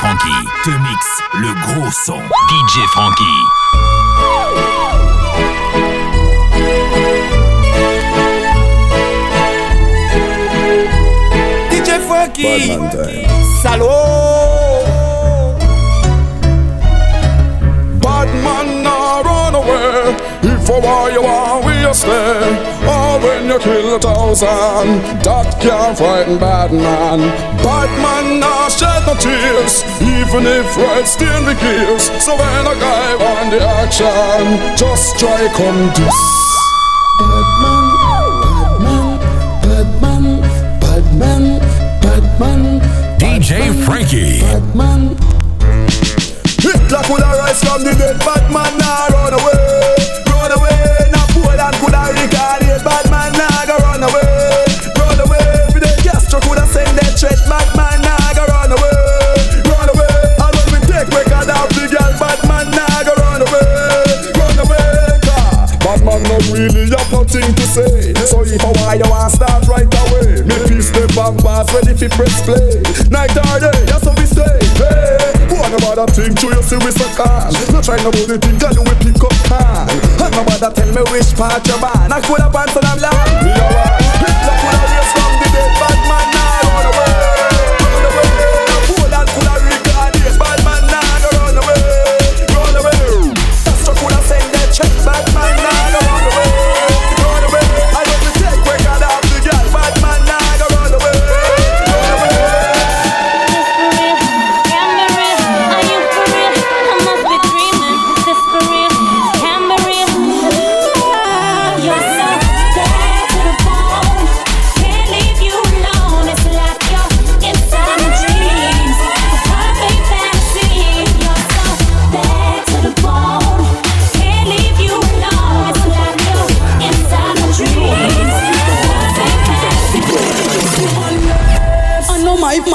Frankie te mixe le gros son. DJ Frankie. DJ Frankie. Salaud. Bad man now run away. If for why you want we you stay. Or when you kill a thousand, that can't frighten bad man. Bad man now shed no tears, even if red still the gears. So when a guy on the action, just try come this. Bad man, bad man, bad man, bad man, bad man. DJ Franky. Bad man. Hitler coulda rise from the dead, bad man fi press play. Night or day, that's how we stay. Hey. One about that thing to you see we so calm No try no bully thing, tell you pick up can And nobody tell me which part you ban I coulda pants and I'm like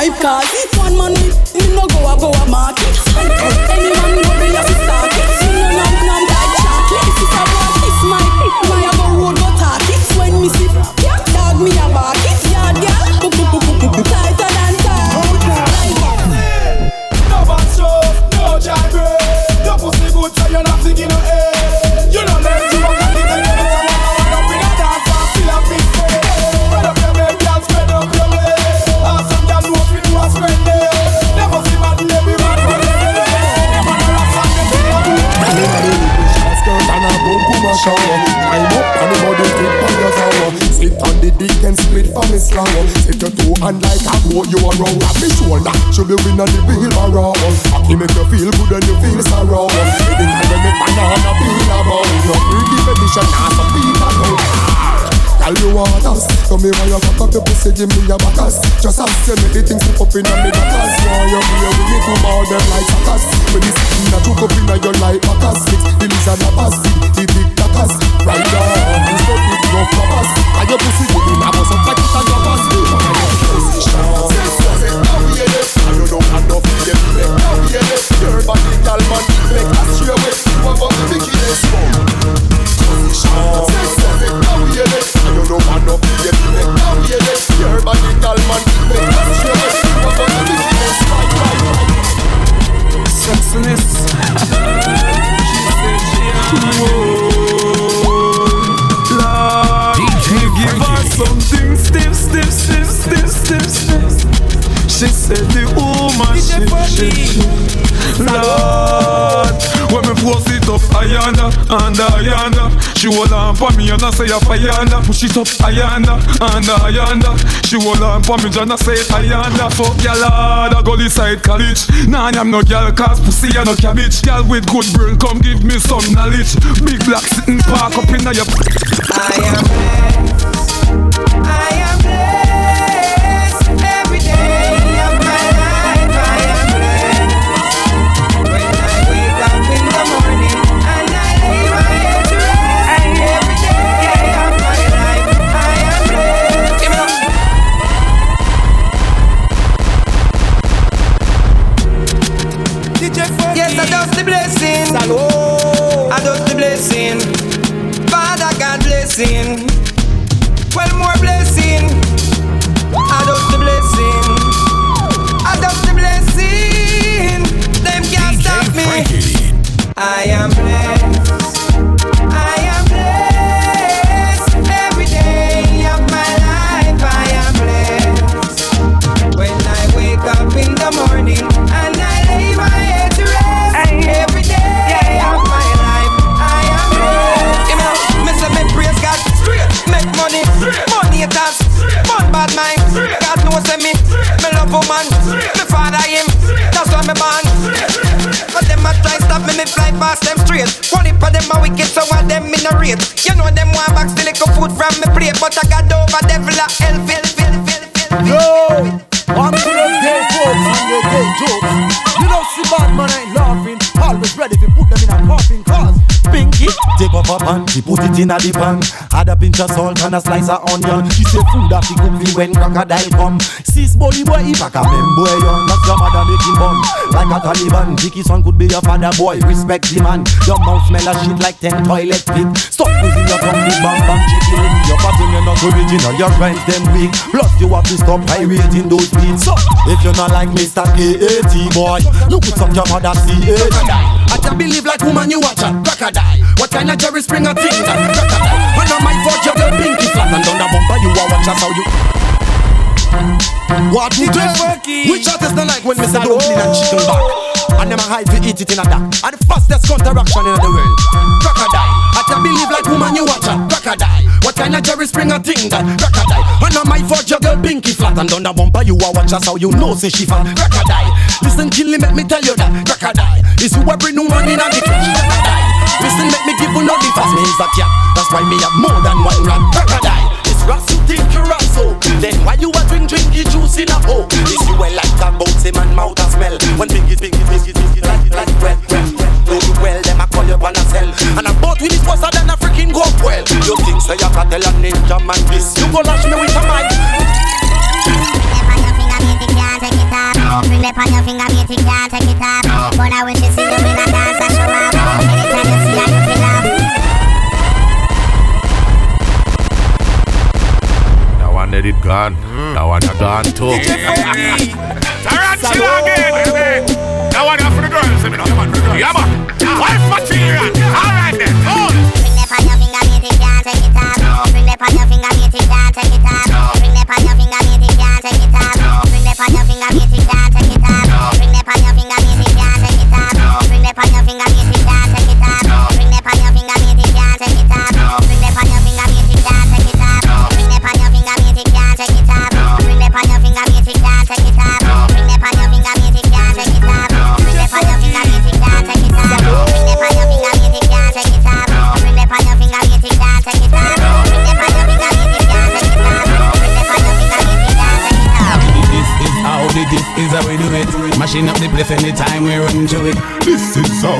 my cause a shower. Climb up on the body tip on your tower Sit on the dick and split from his flower Sit your two hand like a goat you a row Grab me shoulder, should be win on the wheelbarrow Cocky make you feel good and you feel sorrow. Anytime you make banana peel about No free definition, nah some people know Tell you want us So me why you cock up your pussy give me your backers Just ask you me the things up in a me backers Why you be with me to bow them like suckers When sit in a choke up in a your like backers Mix the lizard a feed the big tackers Right down, you so big no floppers And your pussy give me a bust up like it and your pass I don't She hold on for me and I say ayanda. Push it up, ayanda, and ayanda. She hold on for me and I say ayanda. Fuck ya lord, I go inside college. Nah, I'm no girl, cause pussy and no cabbage. Girl with good brain, come give me some knowledge. Big black sitting park up in your. I am blessed. I am from me plate, but I got over devil a hell, feel, feel, feel, feel. Yo, I'm to those gay folks and gay jokes. You know, see bad man ain't laughing. Always ready to put them in a coffin take off her pants, she put it in a the pan. Add a pinch of salt and a slice of onion. She say food that she cook me when crocodile come. Sis body boy, if I can boy young, that's your mother making bum. Like a Taliban, Vicky son could be your father boy. Respect the man. Your mouth smell a shit like ten toilet pit. Stop using your tongue, big bang bang chicken. Your pattern you're not original, your rhymes them weak. Plus you have to stop pirating those beats. So if you're not like Mr. K.A.T. boy, look at some your mother C.A. I believe like woman you watch a crocodile. What kind of Jerry Springer thing that crocodile? When I'm might forge your girl pinky flat and down the bumper you are watch us how you. What you do? Which artist don't like when say dumpling and chicken back? And them a hide to eat it in a duck. And the fastest counteraction in the world. Crocodile. I can believe like woman you watch a crocodile. What kind of Jerry Springer thing that crocodile? When I might your girl pinky flat and down the bumper you are watch us how you know say she fat crocodile. Listen, kill let me tell you that crocodile is who every new man in a clutch. Crocodile. Listen, make me give you no difference. Me is a cat. That's why me have more than one rat. Crocodile. It's ras you think you ras so. Then why you a drink drinky juice in a hole? This you well like a boat, say man mouth a smell. When pinky pinky pinky pinky like it like well well. Know you well, them a call you on a cell. And a boat with it was than a freaking go well. You think say you can tell a ninja man this? You go lash Toronto.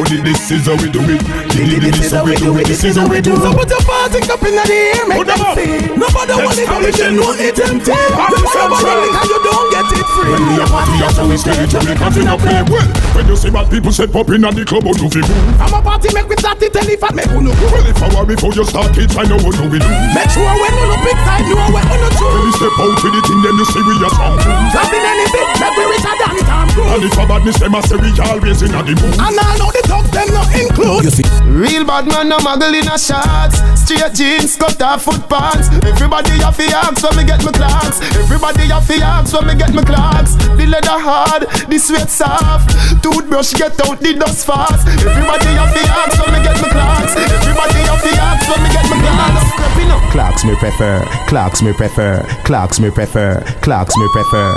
Only this is how we do it is how we do it. This is how we do it. So put your party up in the air, make them see. Nobody want it, but you know it empty. You never run it and you don't get it free. When we are party after we stay me party now play well. When you see bad people set up in the club, what do you move? I'm a party, make me start it, tell if I make uno. Well, if I were before you start it, I know what do we do. Make sure when uno pick time, know when uno When choose. we step out with thing, then you see we are strong. Nothing anything, make we richer than Tom Cruise. And if a badness, them a say we always in a the mood. And I know the thugs, them not include. You see, Real bad man, no muggle in a shots. Straight jeans, cut off foot pants. Everybody have to ask when me get my clocks. Everybody have to ask when me get my clocks. The leather hard, the sweat soft. Toothbrush get out the dust fast. Everybody have to ask when me get my clocks. Everybody have to ask when me get my clocks. Clocks me prefer, clocks me prefer, clocks me prefer, clocks me prefer,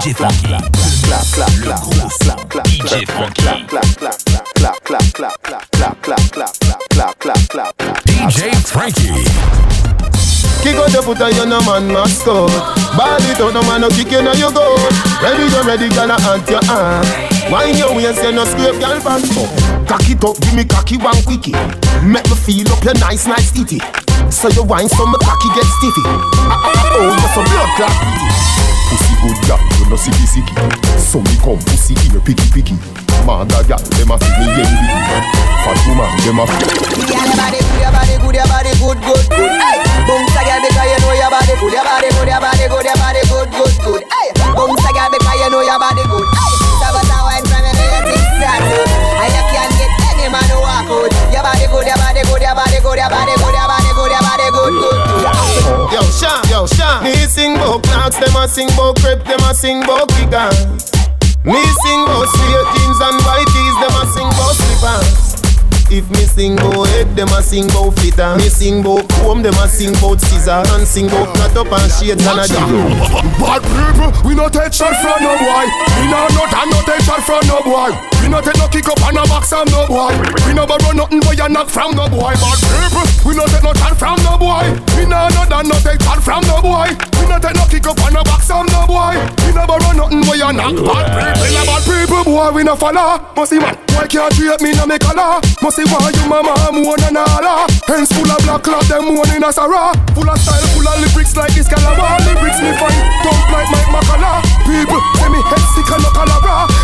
DJ Funky. Le gros son. DJ Funky. DJ Franky. Kick out the foot and you no man must score. Ball it out, no man no kick you now you go. Ready go ready, girl, I hunt your arm. Wine your waist, you no scrape, girl, back up. Cock it up, give me cocky one quickie. Make me feel up your nice, nice titty. So you wine so my cocky get stiffy. Ah ah ah, oh, you some blood clot pretty. Pussy good girl, you no sicky sicky. So me come pussy here picky picky. Mother girl, them a feed me envy. Fat woman, them a. Your body good, your body good, your body good, good, good. Hey, bounce again because you know your body good, your body good, your body good, your body good, good, good. Hey, Bounce a girl because you know your body good. So but I wine from you know your things start. And you can't get any man to walk out. Your body good, your body good, your body good, your body good, your body good, your body good, good, good. Yo, Sean, Me sing bout clocks, them a sing bout crepe, them a sing bout figures. Me sing bout straight jeans and white tees, them a sing bout slippers. If me sing bout head, them a sing bout fitter. Me sing bout comb, them a sing bout scissor. And sing bout knot up and shades and a. Bad people, we no take shot from no boy. We no not and no take shot from no boy. We no take no kick up and no box from no boy. We no borrow nothing boy and knock from no boy. Bad people, we no take no shot from no boy. We no not and no take shot from no boy. We no take no kick up and no box from no boy. We no borrow nothing boy and knock. Bad people, bad people, boy we no follow. Must see man, boy can't treat me no me color. Must see why you mama moan and all. Ah. Hands full of black cloth, them moan in a sarah. Full of style, full of lyrics like this calabar. Lyrics me find, don't like Mike Macala. People say me head sick and no cholera.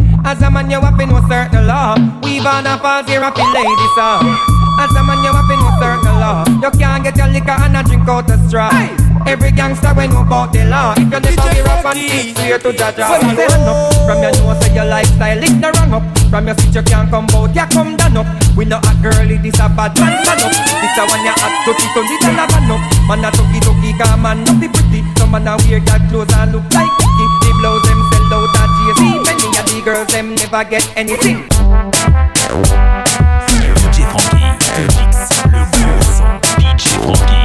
As a man, you have to know certain law. We've on a falls here, happy ladies, uh. As a man, you have to know certain law. You can't get your liquor and a drink out the straw. Every gangster when know about the law. If you never be rough and keep swear to Jaja. Well, say hand up from your nose, say your lifestyle is the wrong up. From your seat you can't come out, you come down up. We know a girlie, this a bad man, man up. This a one you hot to keep on this a lava up. Man a tucky, cause man not be pretty. Some man a wear that clothes and look like Kiki. The blouse them girls them never get anything. DJ Franky, te mixe le gros. DJ Franky.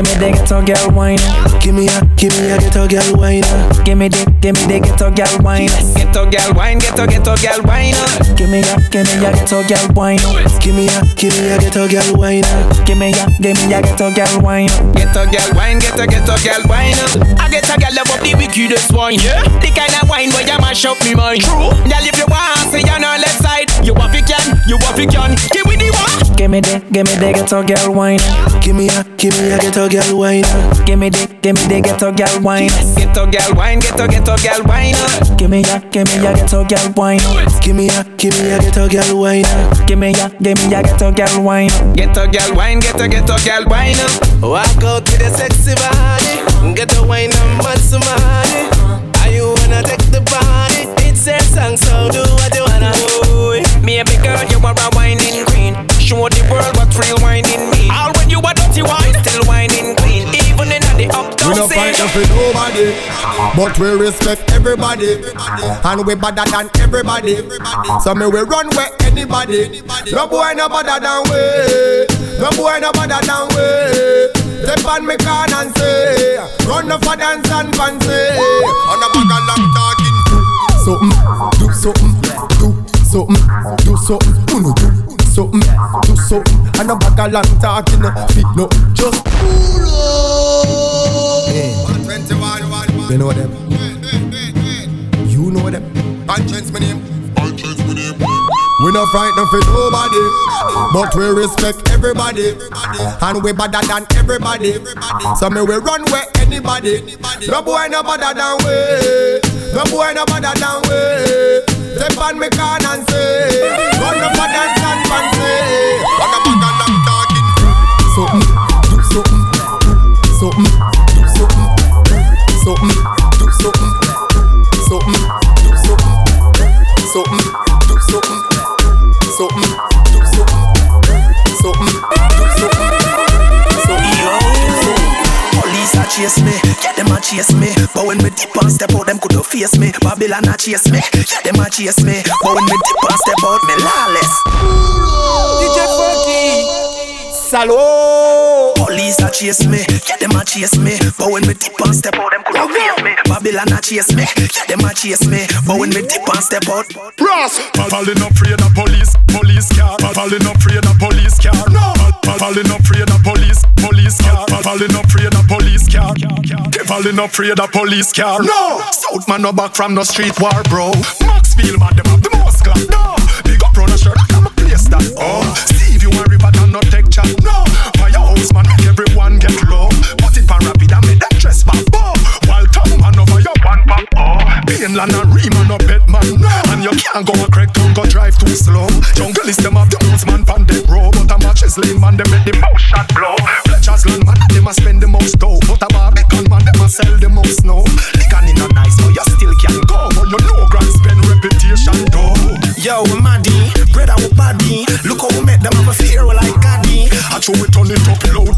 Give me the ghetto girl wine. Give me a, give me a ghetto girl wine. Give me the, give me the ghetto girl wine. Ghetto girl wine, ghetto ghetto girl wine. Give me a, give me a ghetto girl wine. Give me a, give me a ghetto girl wine. Give me a, give me a ghetto girl wine. Ghetto girl wine, ghetto ghetto girl wine. I get a girl love up the wickedest wine. Yeah. The kind of wine where you mash up me mind. True. Girl, if you want, say you're on left side. You want it can, you want it can. Give me the one. Give me the, give me the ghetto girl wine. Give me a, give me a ghetto girl wine. Give me the, give me the ghetto girl wine. Ghetto girl wine, ghetto ghetto girl wine. Give me a, give me a ghetto girl wine. Give me a, give me a ghetto girl wine. Give me a, give me a ghetto girl wine. Ghetto girl wine, ghetto ghetto girl wine. Walk out with a sexy body. Get a wine and bust somebody. Are you wanna take the body? It's a song, so do what you wanna do. Maybe girl, you are a whining queen. Show the world what real whining mean. All when you are dirty wine, still whining clean. Even in the uptown We no fight scene. for nobody, but we respect everybody, and we better than everybody. So me we run where anybody. No boy no better than we. No boy no better than we. Step on me can and say, run no for dance and fancy. On the back of long talking. Something, mm, do something, mm, do something, mm, do something, uno do something, do something. And the back of long talking, fit no just. Hey. You know them. You know them. Conscience my name. Conscience my name. We no frightened for nobody, but we respect everybody, and we better than everybody. So me we run where anybody. No boy no better than we. No boy no better than we. Step on me can and say, run up for dance and fancy. The back of long talking. Something, do something, something, do something, something, do something, something, do something, something, do something, something, do something, something, do something. Police a chase me, yeah them a chase me. But when me dip and step out, them could face me. Babylon a chase me, yeah them a chase me. But when me dip and step out, me lawless. DJ Funky. Salaud. Police a chase me, yeah them a chase me. But when me dip and step out, them coulda face me. Babylon a chase me, yeah them a chase me. But when me dip and step out, Brass. Falling up afraid of police, police car. Falling up afraid of police car. No. Falling up afraid of police, police car. Falling up afraid of police car. Falling up afraid of police car. No. South man no back from the street war, bro. Maxfield man them have the most clap. No. Big up the shirt, I'm a place that. Oh. oh. Steve you a river and not take chat. No. Firehouse man, make everyone get low. Put it pan rapid and make them dress back. Oh. While tongue man over your one pop. Oh. Painland and Riemann no bet man. No. And you can't go a crack tongue go drive too slow. Jungle is them have the most man pan deck row. But a matches lane man, them make the most shot blow. Fletcher's land man, them a spend the most dough. Sell the most snow. Liquor in a nice, but you still can go. But you know grand spend reputation though. Yo, maddy, brother we body. Look how we make them have a fear like Gaddy. I show we turn it up loud,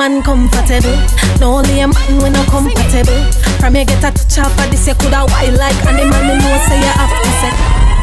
man comfortable. No only a man we no compatible. From you get a touch up of this you coulda wild like animal. Me know say you have to say.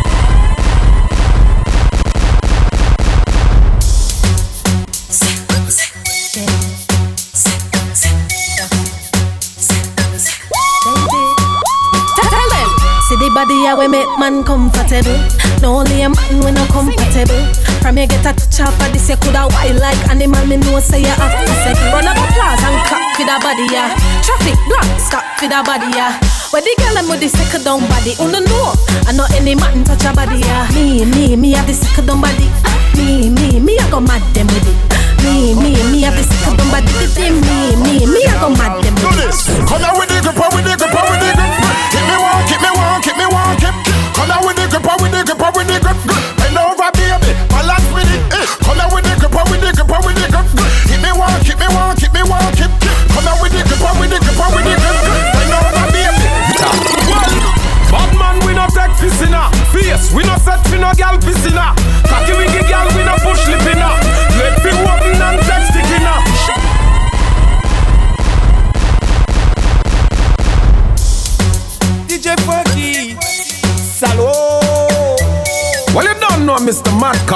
Body ya we make man comfortable. No only a man we no compatible. From you get a touch up of this you coulda wild like animal. Me know say you have to say. Run up applause and clap for the body ya. Traffic block stop for the body ya. Where the girl them with the second down body, who no know? I know any man touch a body ya. Me, me, me have the second down body. Me, me, me I go mad them with it. Me, me, me have the second down body. Me, me, me I go mad with it. Come down with the grip, with the grip, with the grip. Keep me warm, keep me warm, keep me warm, keep. Come down with the grip, with the grip, with the grip.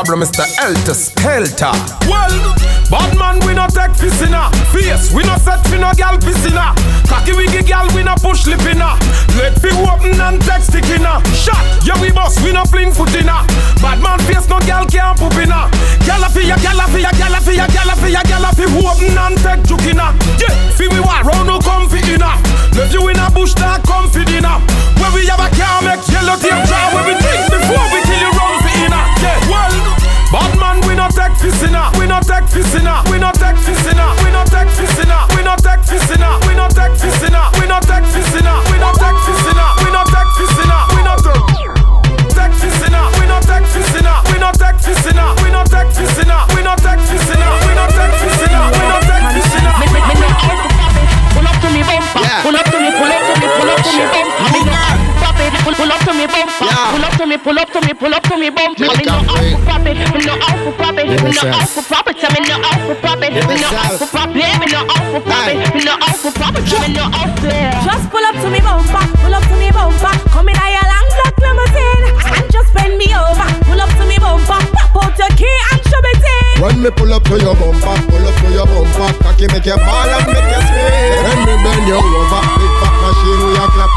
Cobra, Mr. Elter Skelter. Well, bad man, we no take piss in her face. We no set fi no gal piss in her. Cocky wiggy gal, we no push lip in her. Let fi open and take stick in her. Shot, yeah we boss, we no fling foot in her. Bad man face, no gal can't poop in her. Gal fi ya, gal fi ya, gal fi ya, gal fi ya, gal fi open and take juke in her. Yeah, fi we war round no comfy in her. Left you in a bush, that comfy dinner. Where we have a car, make yellow tape draw. Where we Pull up to me, pull up to me, pull up to me bumper. Me no out for pop. Me no out for pop. Me no out for pop it. Me no out for pop. Me no out for pop it. Me no out for pop. Me no out for pop. Me no out for Just pull up to me bumper, pull up to me bumper. Come in a your long black limousine and just bend me over. Pull up to me bumper, pop out your key and show me in. When me pull up to your bumper, pull up to your bumper, cocky make you ball and make you scream. When me bend you over,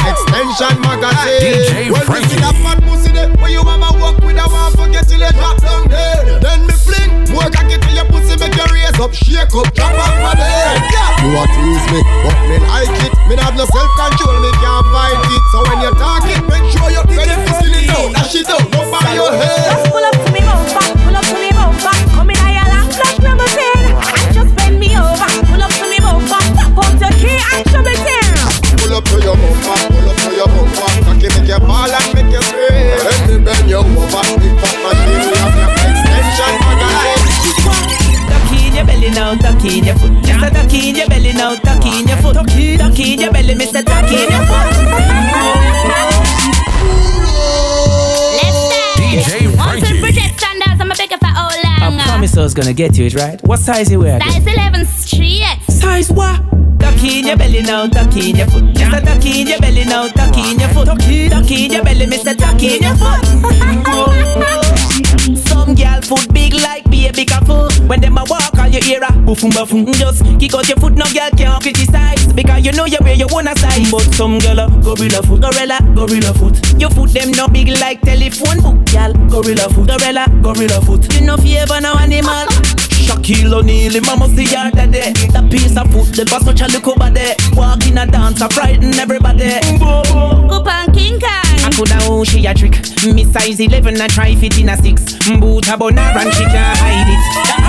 extension magazine. DJ when me see Franky. that fat pussy there, where you mama walk with a one forget till you drop down dead. Then me fling, more cocky to your pussy make you raise up, shake up, drop off my bed. You a tease me, but me like it. Me have no self control, me can't fight it. So when you talk it, make sure you get it pussy it down, dash it down, no by your head. Just pull up to me bumper, pull up to me bumper. Come in a your long black limousine and just bend me over. Pull up to me bumper, pop out your key and show me in. Pull up to your bumper, ball and make you scream. Let me bend you over, pick up my dream. Now, in your foot. Mr. In your belly now, in your foot. In your belly, Mr. In your foot. DJ Franky. I'm a bigger for all long. I promise I was gonna get you it right. What size you wear? Size 11, your belly now, ducky in your foot. Just a ducky in your belly now, ducky in your foot. Ducky, ducky in your belly, Mr. Ducky in your foot. Some girl foot big like baby careful. When them a walk on your ear, a boofum boofum. Just kick out your foot, no girl can't criticize because you know you wear your own size. But some girl a gorilla foot, gorilla, gorilla foot. Your foot them no big like telephone book, girl. Gorilla foot, gorilla, gorilla foot. You know you ever know animal. Shaquille O'Neal, mama see her daddy. That piece of foot, the boss such a look over there Walk in a dance, a frighten everybody. Up on King Kong. I coulda own she a trick. Me size 11, I try fit in a 6 Boot a bonar and she can't hide it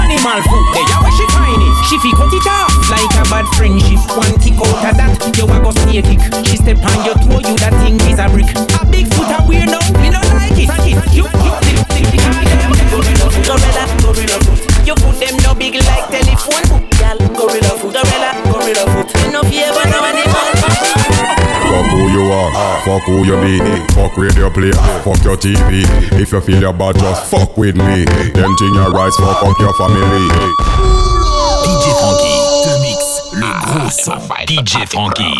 fuck who you be Fuck radio play, fuck your TV If you feel your bad, just fuck with me. Them thing your rights, fuck up your family. DJ Funky, The mix le gros son. DJ Funky.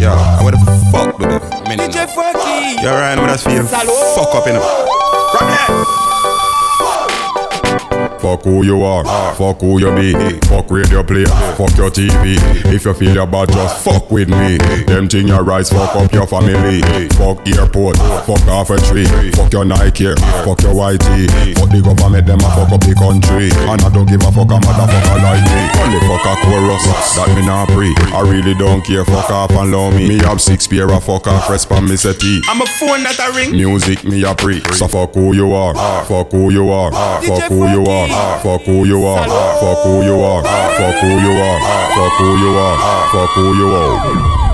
Yeah, I would have fuck with it DJ Franky. You're right, with us feel fuck up in it Fuck who you are, fuck who you be. Fuck radio play, fuck your TV If you feel your bad, just fuck with me. Them thing your rights, fuck up your family. Fuck airport, fuck off a tree. Fuck your Nike, fuck your YT Fuck the government, them a fuck up the country. And I don't give a fuck a motherfucker like me. Only fuck a chorus, that me not pre I really don't care, fuck off and love me. Me have six pair of fuck off, respond me settee I'm a phone that I ring. Music me a pre So fuck who you are. Fuck who you are. Fuck who you are Fuck who you are. Ah, fuck who you are. Ah, fuck who you are. Fuck who you are. Fuck who you are